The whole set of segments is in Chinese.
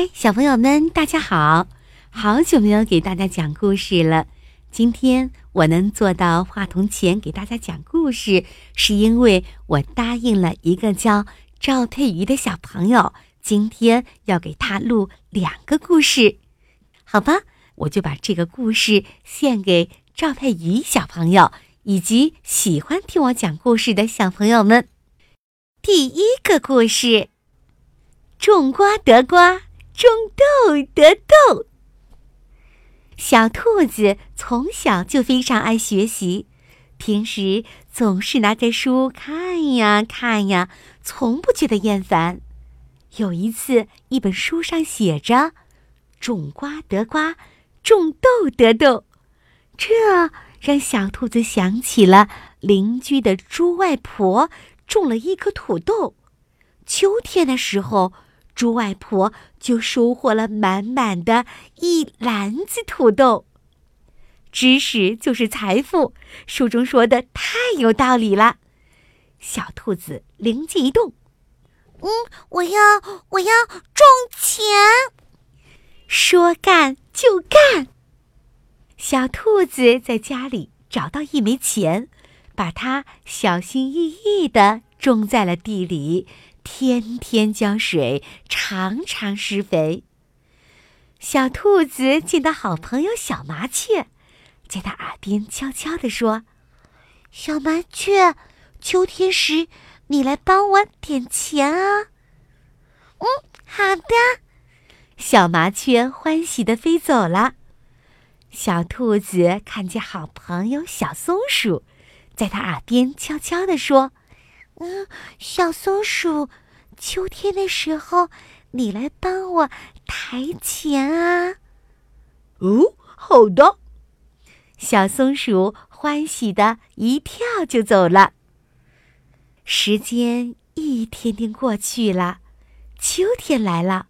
嗨，小朋友们，大家好！好久没有给大家讲故事了。今天我能坐到话筒前给大家讲故事，是因为我答应了一个叫赵佩瑜的小朋友，今天要给他录两个故事。好吧，我就把这个故事献给赵佩瑜小朋友以及喜欢听我讲故事的小朋友们。第一个故事：种瓜得瓜。种豆得豆。小兔子从小就非常爱学习，平时总是拿着书看呀看呀，从不觉得厌烦。有一次，一本书上写着“种瓜得瓜，种豆得豆”，这让小兔子想起了邻居的猪外婆种了一颗土豆，秋天的时候。猪外婆就收获了满满的一篮子土豆。知识就是财富，书中说的太有道理了。小兔子灵机一动，嗯，我要我要种钱。说干就干。小兔子在家里找到一枚钱，把它小心翼翼地种在了地里。天天浇水，常常施肥。小兔子见到好朋友小麻雀，在它耳边悄悄地说：“小麻雀，秋天时你来帮我点钱啊。”“嗯，好的。”小麻雀欢喜地飞走了。小兔子看见好朋友小松鼠，在它耳边悄悄地说。嗯，小松鼠，秋天的时候，你来帮我抬钱啊！哦，好的。小松鼠欢喜的一跳就走了。时间一天天过去了，秋天来了，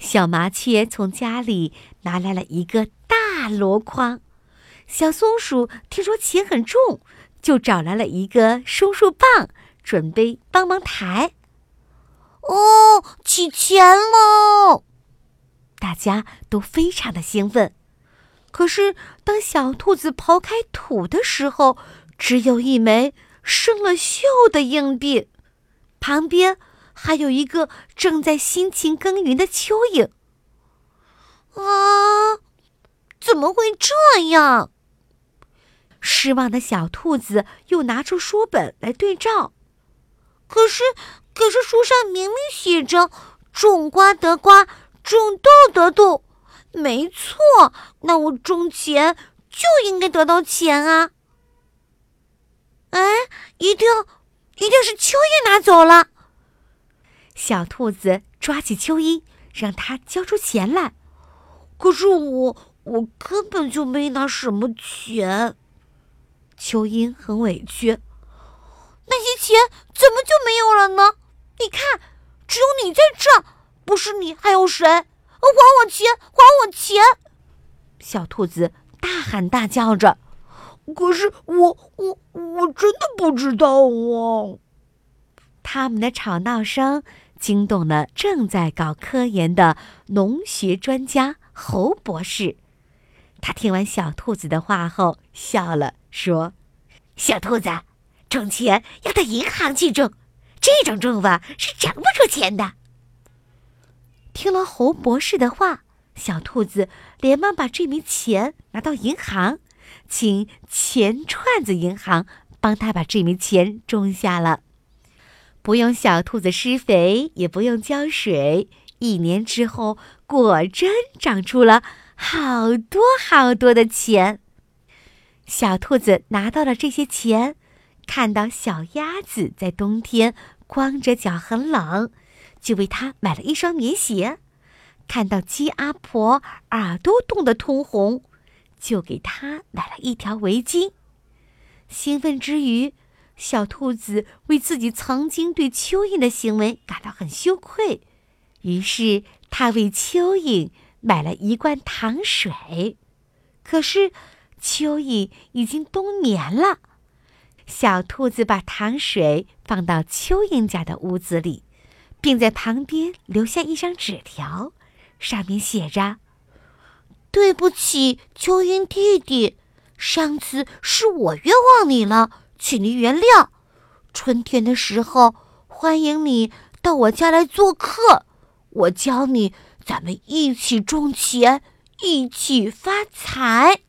小麻雀从家里拿来了一个大箩筐。小松鼠听说钱很重，就找来了一个松树棒。准备帮忙抬，哦，起钱喽！大家都非常的兴奋。可是，当小兔子刨开土的时候，只有一枚生了锈的硬币，旁边还有一个正在辛勤耕耘的蚯蚓。啊，怎么会这样？失望的小兔子又拿出书本来对照。可是，可是书上明明写着“种瓜得瓜，种豆得豆”，没错。那我种钱就应该得到钱啊！哎，一定，一定是蚯蚓拿走了。小兔子抓起蚯蚓，让它交出钱来。可是我，我根本就没拿什么钱。蚯蚓很委屈。钱怎么就没有了呢？你看，只有你在这，不是你还有谁？还我钱！还我钱！小兔子大喊大叫着。可是我我我真的不知道啊！他们的吵闹声惊动了正在搞科研的农学专家侯博士。他听完小兔子的话后笑了，说：“小兔子。”种钱要到银行去种，这种种法是挣不出钱的。听了侯博士的话，小兔子连忙把这枚钱拿到银行，请钱串子银行帮他把这枚钱种下了。不用小兔子施肥，也不用浇水，一年之后，果真长出了好多好多的钱。小兔子拿到了这些钱。看到小鸭子在冬天光着脚很冷，就为它买了一双棉鞋；看到鸡阿婆耳朵冻得通红，就给它买了一条围巾。兴奋之余，小兔子为自己曾经对蚯蚓的行为感到很羞愧，于是它为蚯蚓买了一罐糖水。可是，蚯蚓已经冬眠了。小兔子把糖水放到蚯蚓家的屋子里，并在旁边留下一张纸条，上面写着：“对不起，蚯蚓弟弟，上次是我冤枉你了，请你原谅。春天的时候，欢迎你到我家来做客，我教你，咱们一起种钱，一起发财。”